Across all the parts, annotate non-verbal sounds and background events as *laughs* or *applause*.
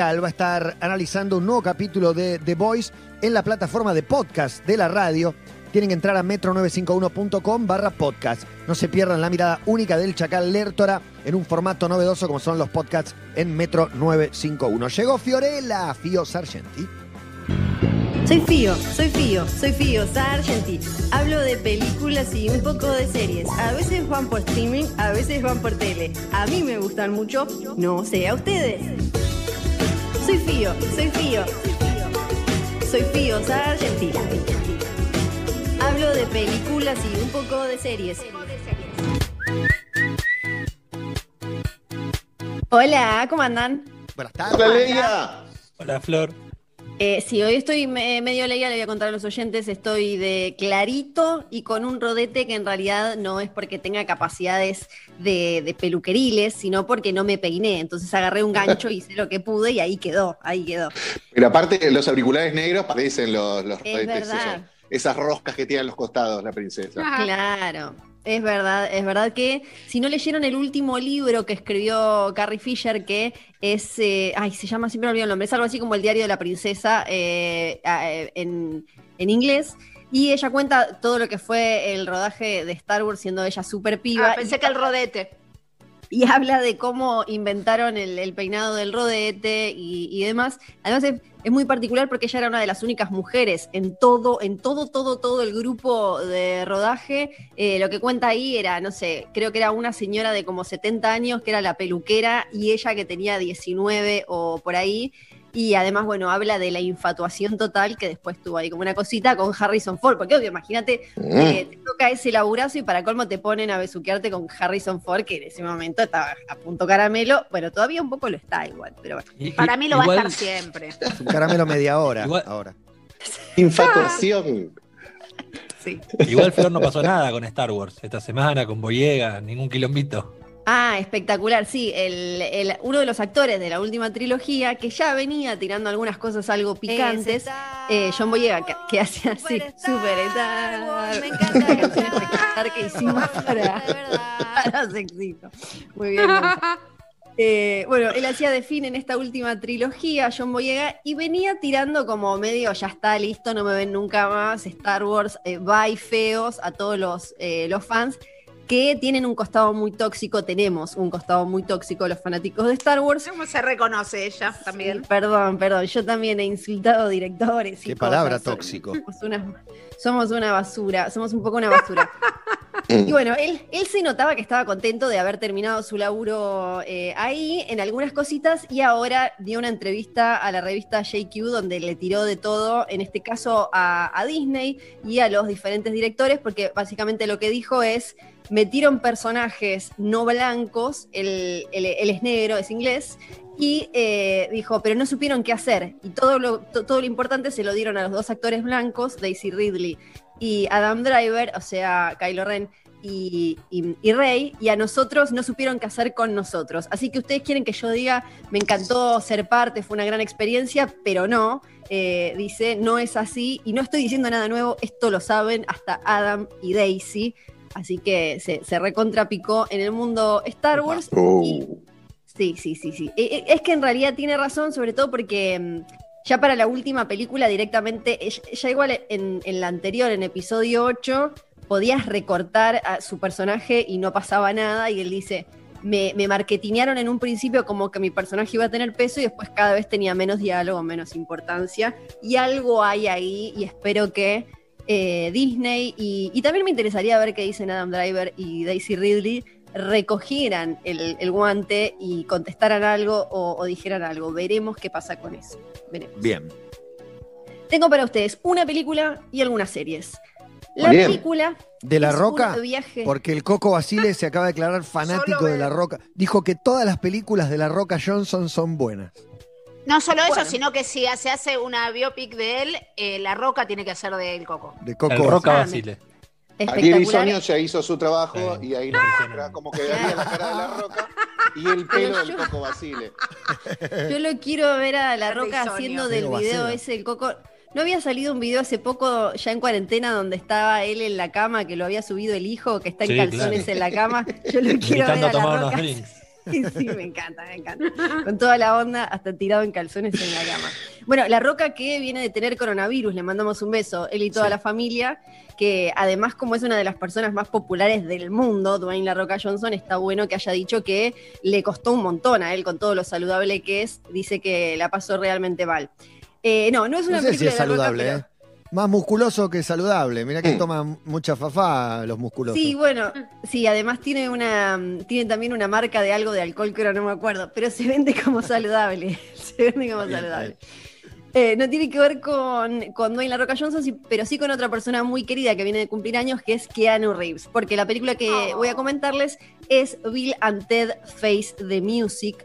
va a estar analizando un nuevo capítulo de The Voice en la plataforma de podcast de la radio. Tienen que entrar a metro951.com barra podcast. No se pierdan la mirada única del Chacal Lertora en un formato novedoso como son los podcasts en Metro 951. Llegó Fiorella, Fio Sargenti. Soy Fío, soy Fío, soy Fío, Sargenti. Hablo de películas y un poco de series. A veces van por streaming, a veces van por tele. A mí me gustan mucho, no sé a ustedes. Soy Fío, soy Fío. Soy Fío, Sargenti. Hablo de películas y un poco de series. Hola, ¿cómo andan? Buenas tardes. Hola, Leia. Hola, Flor. Eh, sí, hoy estoy me- medio leía, le voy a contar a los oyentes, estoy de clarito y con un rodete que en realidad no es porque tenga capacidades de, de peluqueriles, sino porque no me peiné. Entonces agarré un gancho, *laughs* hice lo que pude y ahí quedó, ahí quedó. Pero aparte, los auriculares negros parecen los, los Es rodetes, verdad. esos- esas roscas que tienen los costados la princesa. Claro, es verdad, es verdad que si no leyeron el último libro que escribió Carrie Fisher, que es, eh, ay, se llama, siempre me olvido el nombre, es algo así como el diario de la princesa eh, eh, en, en inglés. Y ella cuenta todo lo que fue el rodaje de Star Wars siendo ella súper piba. Ah, pensé que el rodete. *laughs* y habla de cómo inventaron el, peinado del rodete y, demás. Además es, es muy particular porque ella era una de las únicas mujeres en todo, en todo, todo, todo el grupo de rodaje. Eh, lo que cuenta ahí era, no sé, creo que era una señora de como 70 años que era la peluquera y ella que tenía 19 o por ahí. Y además, bueno, habla de la infatuación total que después tuvo ahí como una cosita con Harrison Ford. Porque obvio, imagínate, eh, te toca ese laburazo y para colmo te ponen a besuquearte con Harrison Ford, que en ese momento estaba a punto caramelo. Bueno, todavía un poco lo está igual, pero bueno. Y- Para mí lo va a estar siempre. Caramelo media hora Igual- ahora. Infatuación. Sí. Igual, Flor, no pasó nada con Star Wars esta semana, con Boyega, ningún quilombito. Ah, espectacular, sí. El, el- uno de los actores de la última trilogía, que ya venía tirando algunas cosas algo picantes, eh, John Boyega, que, que hace así, super Star Wars, me encanta la *laughs* canción espectacular que hicimos para, para los éxitos. Muy bien. *laughs* Eh, bueno, él hacía de fin en esta última trilogía, John Boyega, y venía tirando como medio, ya está listo, no me ven nunca más, Star Wars, eh, bye feos a todos los, eh, los fans que tienen un costado muy tóxico, tenemos un costado muy tóxico los fanáticos de Star Wars. ¿Cómo se reconoce ella también? Sí, perdón, perdón, yo también he insultado directores. y Qué palabra tóxico. Somos una, somos una basura, somos un poco una basura. *laughs* Y bueno, él, se notaba que estaba contento de haber terminado su laburo eh, ahí en algunas cositas y ahora dio una entrevista a la revista JQ donde le tiró de todo, en este caso a, Disney y a los diferentes directores, porque básicamente lo que dijo es, metieron personajes no blancos, él, es negro, es inglés, y eh, dijo, pero no supieron qué hacer. Y todo lo, to- todo lo importante se lo dieron a los dos actores blancos, Daisy Ridley y Adam Driver, o sea, Kylo Ren y, y- y Rey, y a nosotros no supieron qué hacer con nosotros. Así que ustedes quieren que yo diga, me encantó ser parte, fue una gran experiencia, pero no. Eh, dice, no es así, y no estoy diciendo nada nuevo, esto lo saben hasta Adam y Daisy. Así que se, se recontrapicó en el mundo Star Wars. Oh. Y- Sí, sí, sí, sí. Eh, eh, Es que en realidad tiene razón, sobre todo porque mm, ya para la última película directamente, ella, ella igual en, en la anterior, en episodio 8, podías recortar a su personaje y no pasaba nada y él dice, me, me marketinearon en un principio como que mi personaje iba a tener peso y después cada vez tenía menos diálogo, menos importancia y algo hay ahí y espero que eh, Disney y, y también me interesaría ver qué dicen Adam Driver y Daisy Ridley recogieran el, el guante y contestaran algo o, o dijeran algo. Veremos qué pasa con eso. Veremos. Bien. Tengo para ustedes una película y algunas series. La bien. película ¿De La Roca? viaje. Porque el Coco Basile se acaba de declarar fanático de La. Roca. Dijo que todas las películas de La Roca Johnson son buenas. No solo eso, sino que si se hace una biopic de él, eh, La Roca tiene que hacer de él Coco. De Coco El Roca Basile. Espectacular. Bisoño ya hizo su trabajo y ahí nos muestra cómo quedaría la cara de la roca y el pelo del Coco Basile. Yo lo quiero ver a La Roca haciendo del video ese, el coco. ¿No había salido un video hace poco, ya en cuarentena, donde estaba él en la cama, que lo había subido el hijo, que está en Sí, calzones claro. en la cama? Yo lo *laughs* quiero ver Invitando a a tomar La unos Roca drinks. *laughs* Sí, me encanta, me encanta. Con toda la onda, hasta tirado en calzones en la cama. Bueno, La Roca que viene de tener coronavirus, le mandamos un beso, él y toda Sí. la familia, que además como es una de las personas más populares del mundo, Dwayne La Roca Johnson, está bueno que haya dicho que le costó un montón a él con todo lo saludable que es, dice que la pasó realmente mal. Eh, no, no es una No sé si película es de La Roca, saludable, pero- ¿eh? Más musculoso que saludable. Mirá que toman mucha fafá los musculosos. Sí, bueno, sí, además tiene una, tiene también una marca de algo de alcohol que ahora no me acuerdo, pero se vende como *laughs* saludable. se vende como Bien, saludable. Eh, no tiene que ver con, con Dwayne La Roca Johnson, pero sí con otra persona muy querida que viene de cumplir años, que es Keanu Reeves. Porque la película que Oh. voy a comentarles es Bill and Ted Face the Music,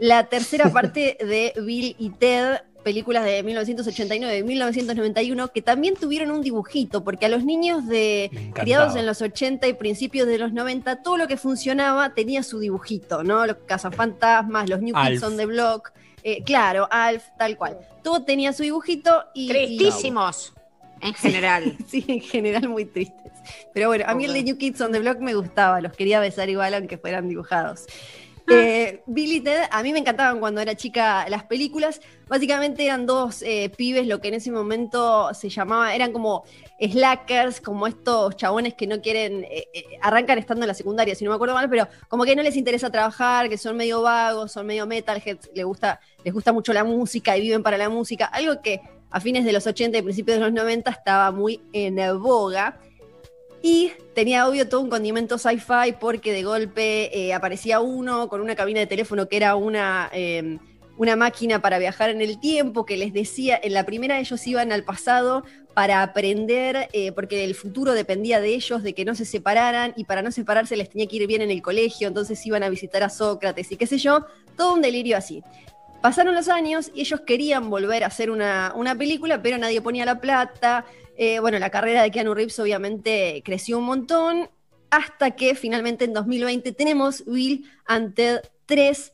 la tercera *laughs* parte de Bill y Ted, películas de 1989 y 1991, que también tuvieron un dibujito, porque a los niños de criados en los 80 y principios de los 90, todo lo que funcionaba tenía su dibujito, ¿no? Los cazafantasmas, los New Kids on the Block, eh, claro, Alf, tal cual. Todo tenía su dibujito y... y- Tristísimos, en *laughs* general. Sí, en general muy tristes. Pero bueno, a mí el de New Kids on the Block me gustaba, los quería besar igual aunque fueran dibujados. Eh, Billy y Ted, a mí me encantaban cuando era chica las películas. Básicamente eran dos eh, pibes, lo que en ese momento se llamaba, eran como slackers, como estos chabones que no quieren, eh, eh, arrancan estando en la secundaria, si no me acuerdo mal, pero como que no les interesa trabajar, que son medio vagos, son medio metalheads, les gusta, les gusta mucho la música y viven para la música, algo que a fines de los 80 y principios de los 90 estaba muy en boga. Y tenía obvio todo un condimento sci-fi porque de golpe eh, aparecía uno con una cabina de teléfono que era una, eh, una máquina para viajar en el tiempo, que les decía, en la primera ellos iban al pasado para aprender, eh, porque el futuro dependía de ellos, de que no se separaran, y para no separarse les tenía que ir bien en el colegio, entonces iban a visitar a Sócrates y qué sé yo, todo un delirio así. Pasaron los años y ellos querían volver a hacer una, una película, pero nadie ponía la plata. Eh, bueno, la carrera de Keanu Reeves obviamente creció un montón, hasta que finalmente en 2020 tenemos Bill and Ted 3.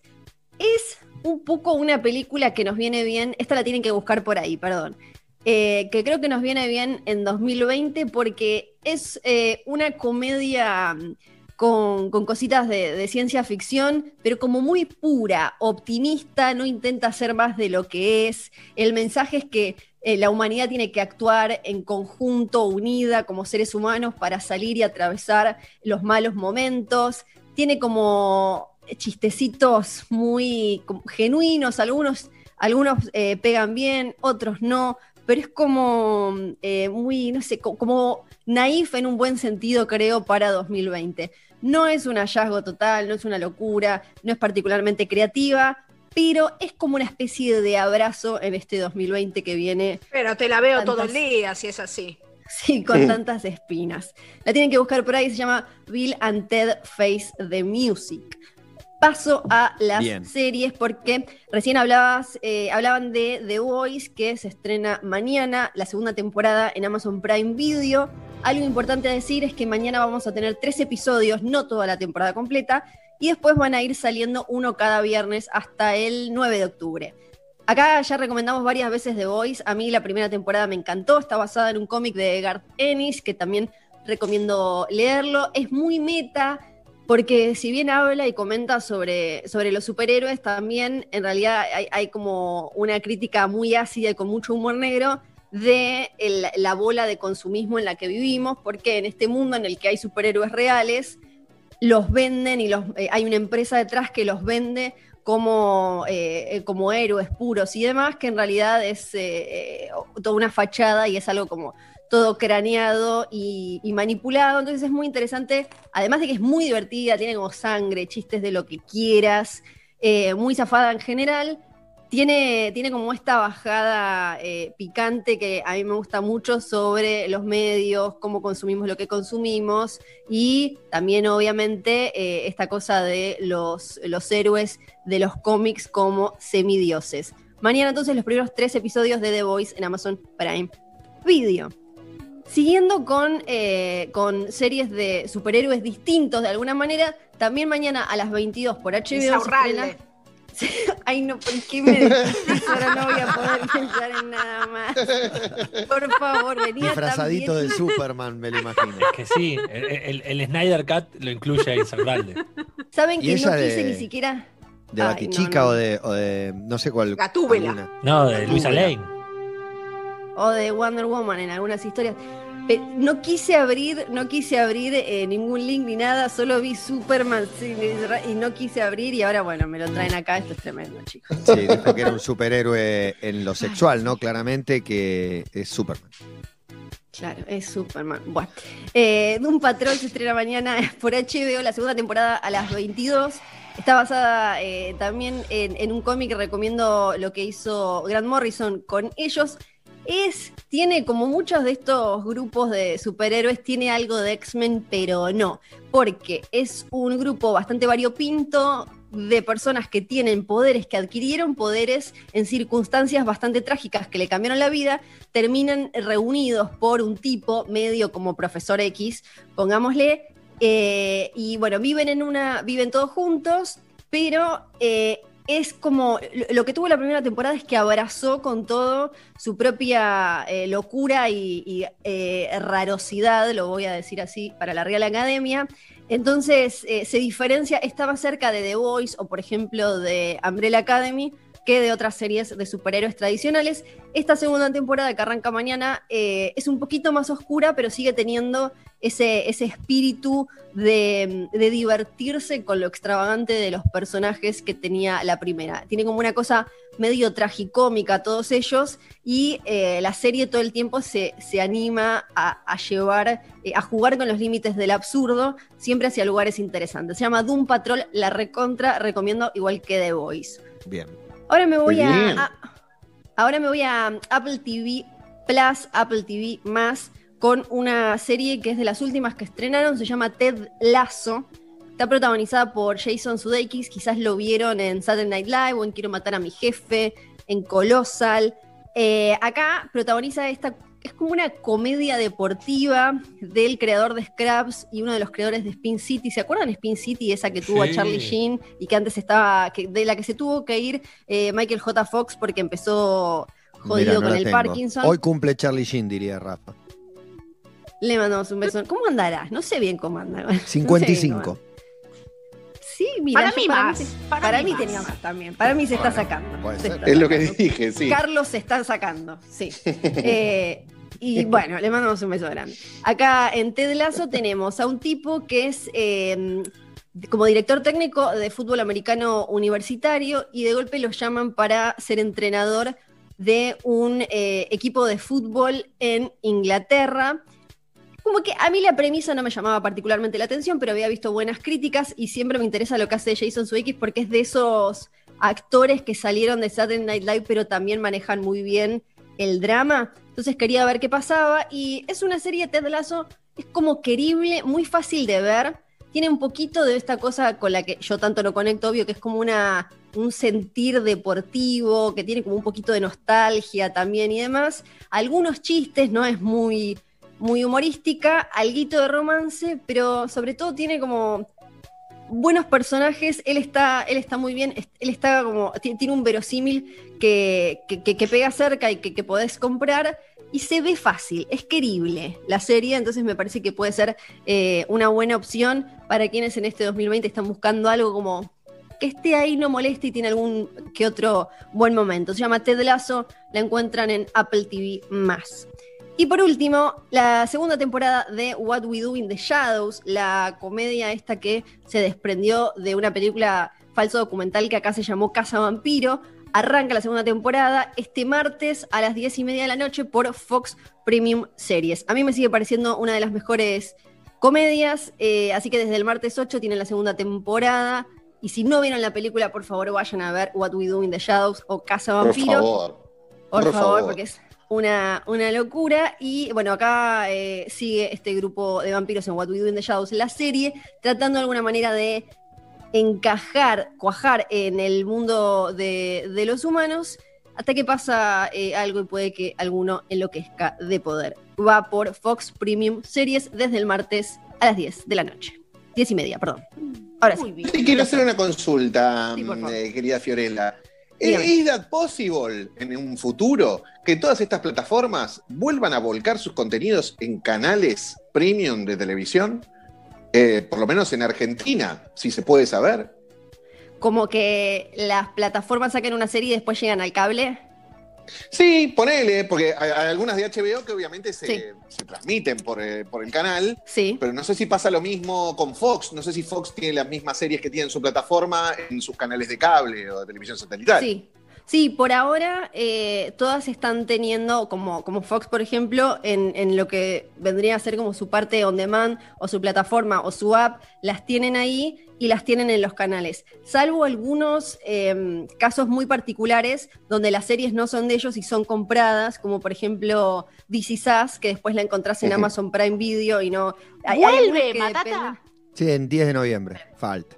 Es un poco una película que nos viene bien, esta la tienen que buscar por ahí, perdón, eh, que creo que nos viene bien en 2020 porque es eh, una comedia mm, con, cositas de, de ciencia ficción, pero como muy pura, optimista, no intenta hacer más de lo que es. El mensaje es que eh, la humanidad tiene que actuar en conjunto, unida como seres humanos para salir y atravesar los malos momentos. Tiene como chistecitos muy genuinos, algunos, algunos eh, pegan bien, otros no, pero es como eh, muy, no sé, co- como naif en un buen sentido, creo, para 2020. No es un hallazgo total, no es una locura, no es particularmente creativa, pero es como una especie de abrazo en este 2020 que viene Pero te la veo todo el Tantas- día, si es así. Sí, con tantas espinas. La tienen que buscar por ahí, se llama Bill and Ted Face the Music. Paso a las Bien. series porque recién hablabas, eh, hablaban de The Voice que se estrena mañana, la segunda temporada en Amazon Prime Video. Algo importante a decir es que mañana vamos a tener tres episodios, no toda la temporada completa, y después van a ir saliendo uno cada viernes hasta el 9 de octubre. Acá ya recomendamos varias veces The Voice. A mí la primera temporada me encantó. Está basada en un cómic de Garth Ennis, que también recomiendo leerlo. Es muy meta, porque si bien habla y comenta sobre, sobre los superhéroes, también en realidad hay, como una crítica muy ácida y con mucho humor negro de la bola de consumismo en la que vivimos, porque en este mundo en el que hay superhéroes reales, los venden y los, eh, hay una empresa detrás que los vende como, eh, eh, como héroes puros y demás, que en realidad es eh, toda una fachada y es algo como todo craneado y, y manipulado. Entonces es muy interesante, además de que es muy divertida, tiene como sangre, chistes de lo que quieras, muy zafada en general. Tiene, tiene como esta bajada eh, picante que a mí me gusta mucho sobre los medios, cómo consumimos lo que consumimos y también obviamente eh, esta cosa de los, los héroes de los cómics como semidioses. Mañana entonces los primeros tres episodios de The Voice en Amazon Prime Video. Siguiendo con, eh, con series de superhéroes distintos de alguna manera, también mañana a las 22 por HBO. *laughs* Ay, no, ¿por qué me decís? Ahora no voy a poder pensar en nada más. Por favor, venía Disfrazadito también... de Superman, me lo imagino. Es que sí, el, el- el Snyder Cut lo incluye a Insaurralde. Saben ¿Y que no de- quise ni siquiera. ¿De Batichica no, no. O, de, o de no sé cuál? Gatúbela. alguna? No, de Luisa Gatúbela. Lane. o de Wonder Woman en algunas historias. No quise abrir, no quise abrir eh, ningún link ni nada, solo vi Superman y no quise abrir y ahora bueno, me lo traen acá, esto es tremendo, chicos. Sí, dijo que era un superhéroe en lo sexual, ¿no? Claramente que es Superman. Claro, es Superman. Bueno, eh, Doom Patrol se estrena mañana *laughs* por HBO, la segunda temporada a las 22. Está basada eh, también en, en un cómic que recomiendo lo que hizo Grant Morrison con ellos. Es, tiene como muchos de estos grupos de superhéroes, tiene algo de X-Men, pero no, porque es un grupo bastante variopinto de personas que tienen poderes, que adquirieron poderes en circunstancias bastante trágicas que le cambiaron la vida, terminan reunidos por un tipo medio como profesor X, pongámosle, eh, y bueno, viven en una, viven todos juntos, pero eh, es como, lo, que tuvo la primera temporada es que abrazó con todo su propia eh, locura y, y, eh, rarosidad, lo voy a decir así, para la Real Academia. Entonces eh, se diferencia, está más cerca de The Voice o por ejemplo de Umbrella Academy que de otras series de superhéroes tradicionales. Esta segunda temporada que arranca mañana eh, es un poquito más oscura, pero sigue teniendo ese, espíritu de, divertirse con lo extravagante de los personajes que tenía la primera. Tiene como una cosa medio tragicómica todos ellos y eh, la serie todo el tiempo se, anima a, a llevar, eh, a jugar con los límites del absurdo, siempre hacia lugares interesantes. Se llama Doom Patrol, la recontra, recomiendo igual que The Voice. Bien. Ahora me voy a- ahora me voy a Apple TV Plus, Apple TV más con una serie que es de las últimas que estrenaron, se llama Ted Lasso. Está protagonizada por Jason Sudeikis, quizás lo vieron en Saturday Night Live o en Quiero matar a mi jefe, en Colossal. Eh, acá protagoniza esta, es como una comedia deportiva del creador de Scraps y uno de los creadores de Spin City. ¿Se acuerdan de Spin City, esa que tuvo a. Charlie Sheen y que antes estaba, que, de la que se tuvo que ir eh, Michael J. Fox porque empezó jodido no con el tengo. Parkinson? Hoy cumple Charlie Sheen, diría Rafa. Le mandamos un beso. ¿Cómo andarás? No sé bien cómo anda. *laughs* No sé mira. Para mí más, para Para, mí mí más. tenía más también. Para mí se está Bueno, sacando. puede se ser. está Es lo que sacando. dije, sí. Carlos se están sacando, sí. *laughs* Eh, y bueno, le mandamos un beso grande. Acá en Ted Lasso tenemos a un tipo que es eh, como director técnico de fútbol americano universitario y de golpe lo llaman para ser entrenador de un eh, equipo de fútbol en Inglaterra. Como que a mí la premisa no me llamaba particularmente la atención, pero había visto buenas críticas y siempre me interesa lo que hace Jason Sudeikis porque es de esos actores que salieron de Saturday Night Live, pero también manejan muy bien el drama. Entonces quería ver qué pasaba. Y es una serie Ted Lasso, es como querible, muy fácil de ver. Tiene un poquito de esta cosa con la que yo tanto no conecto, obvio, que es como una, un sentir deportivo, que tiene como un poquito de nostalgia también y demás. Algunos chistes, no es muy, muy humorística, alguito de romance, pero sobre todo tiene como buenos personajes, él está, él está muy bien, él está como, ti- tiene un verosímil que, que, pega cerca y que, que podés comprar. Y se ve fácil, es querible la serie, entonces me parece que puede ser eh, una buena opción para quienes en este 2020 están buscando algo como que esté ahí, no moleste y tiene algún que otro buen momento. Se llama Ted Lasso, la encuentran en Apple TV más. Y por último, la segunda temporada de What We Do in the Shadows, la comedia esta que se desprendió de una película falso documental que acá se llamó Casa Vampiro. Arranca la segunda temporada este martes a las 10 y media de la noche por Fox Premium Series. A mí me sigue pareciendo una de las mejores comedias, eh, así que desde el martes 8 tienen la segunda temporada. Y si no vieron la película, por favor vayan a ver What We Do in the Shadows o Casa Por Vampiro. favor. Por, Por favor, favor. porque es una, una locura. Y bueno, acá eh, sigue este grupo de vampiros en What We Do in the Shadows, la serie, tratando de alguna manera de encajar, cuajar en el mundo de, de los humanos, hasta que pasa eh, algo y puede que alguno enloquezca de poder. Va por Fox Premium Series desde el martes a las 10 de la noche. 10 y media, perdón. Ahora sí. Muy bien. Te quiero hacer una consulta, Sí, favor. eh, querida Fiorella. Dígame. ¿Es that possible en un futuro que todas estas plataformas vuelvan a volcar sus contenidos en canales premium de televisión? Eh, por lo menos en Argentina, si se puede saber. Como que las plataformas saquen una serie y después llegan al cable. Sí, ponele, porque hay, hay algunas de HBO que obviamente se, Sí. se transmiten por, eh, por el canal, Sí. pero no sé si pasa lo mismo con Fox. No sé si Fox tiene las mismas series que tiene en su plataforma en sus canales de cable o de televisión satelital. Sí. Sí, por ahora eh, todas están teniendo, como, como Fox, por ejemplo, en, en lo que vendría a ser como su parte on demand o su plataforma o su app, las tienen ahí y las tienen en los canales. Salvo algunos eh, casos muy particulares donde las series no son de ellos y son compradas, como por ejemplo DC Sass, que después la encontrás en. Amazon Prime Video y no. hay- hay ¡Vuelve, que Matata! dependen- Sí, en 10 de noviembre. Falta.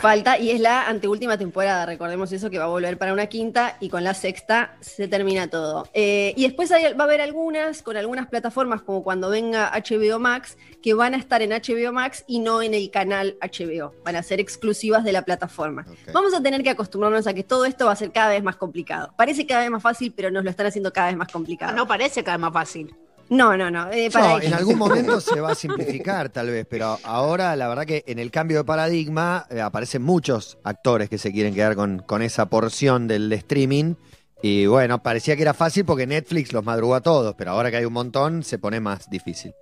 Falta y es la anteúltima temporada, recordemos eso, que va a volver para una quinta y con la sexta se termina todo. Eh, y después hay- va a haber algunas, con algunas plataformas, como cuando venga HBO Max, que van a estar en HBO Max y no en el canal HBO, van a ser exclusivas de la plataforma. Vamos a tener que acostumbrarnos a que todo esto va a ser cada vez más complicado. Parece cada vez más fácil, pero nos lo están haciendo cada vez más complicado. No parece cada vez más fácil. No, no. no, eh, para No, ahí. en algún momento se va a *laughs* simplificar tal vez, pero ahora la verdad que en el cambio de paradigma eh, aparecen muchos actores que se quieren quedar con, con esa porción del streaming. Y bueno, parecía que era fácil porque Netflix los madrugó a todos, pero ahora que hay un montón se pone más difícil.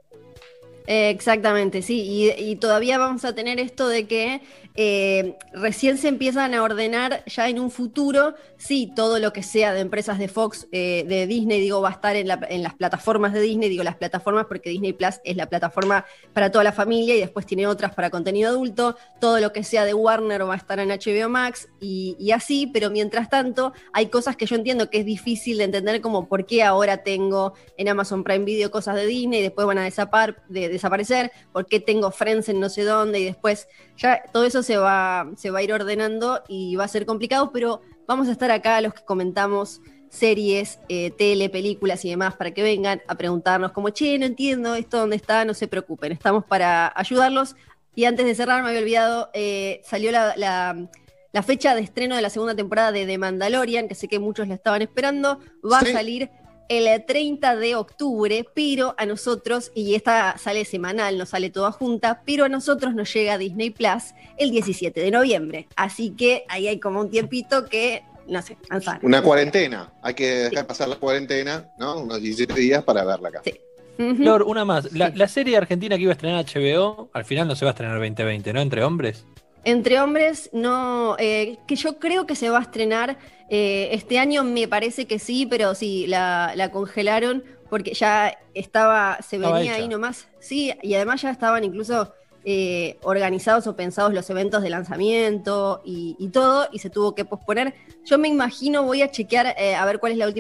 Exactamente, sí. Y, todavía vamos a tener esto de que eh, recién se empiezan a ordenar ya en un futuro, sí, todo lo que sea de empresas de Fox, eh, de Disney, digo, va a estar en, la- en las plataformas de Disney, digo las plataformas porque Disney Plus es la plataforma para toda la familia y después tiene otras para contenido adulto. Todo lo que sea de Warner va a estar en HBO Max y, y así, pero mientras tanto hay cosas que yo entiendo que es difícil de entender como por qué ahora tengo en Amazon Prime Video cosas de Disney y después van a desapar- de- desaparecer, por qué tengo Friends en no sé dónde y después ya todo eso se va, se va a ir ordenando y va a ser complicado, pero vamos a estar acá los que comentamos series, eh, tele, películas y demás para que vengan a preguntarnos como, che, no entiendo esto dónde está, no se preocupen, estamos para ayudarlos. Y antes de cerrar, me había olvidado, eh, salió la, la- la fecha de estreno de la segunda temporada de The Mandalorian, que sé que muchos la estaban esperando, va Sí. a salir el 30 de octubre, pero a nosotros, y esta sale semanal, no sale toda junta, pero a nosotros nos llega a Disney Plus el 17 de noviembre. Así que ahí hay como un tiempito que, no sé, manzana. Una cuarentena. Hay que dejar pasar la cuarentena, ¿no? Unos 17 días para verla acá. Sí. Ujú. Flor, una más. La, Sí. la serie argentina que iba a estrenar HBO, al final no se va a estrenar 2020, ¿no? Entre hombres. Entre hombres, no, eh, que yo creo que se va a estrenar eh, este año, me parece que sí, pero sí, la, la congelaron porque ya estaba, se Estaba venía hecha. ahí nomás. Sí, y además ya estaban incluso eh, organizados o pensados los eventos de lanzamiento y, y todo, y se tuvo que posponer. Yo me imagino, voy a chequear eh, a ver cuál es la última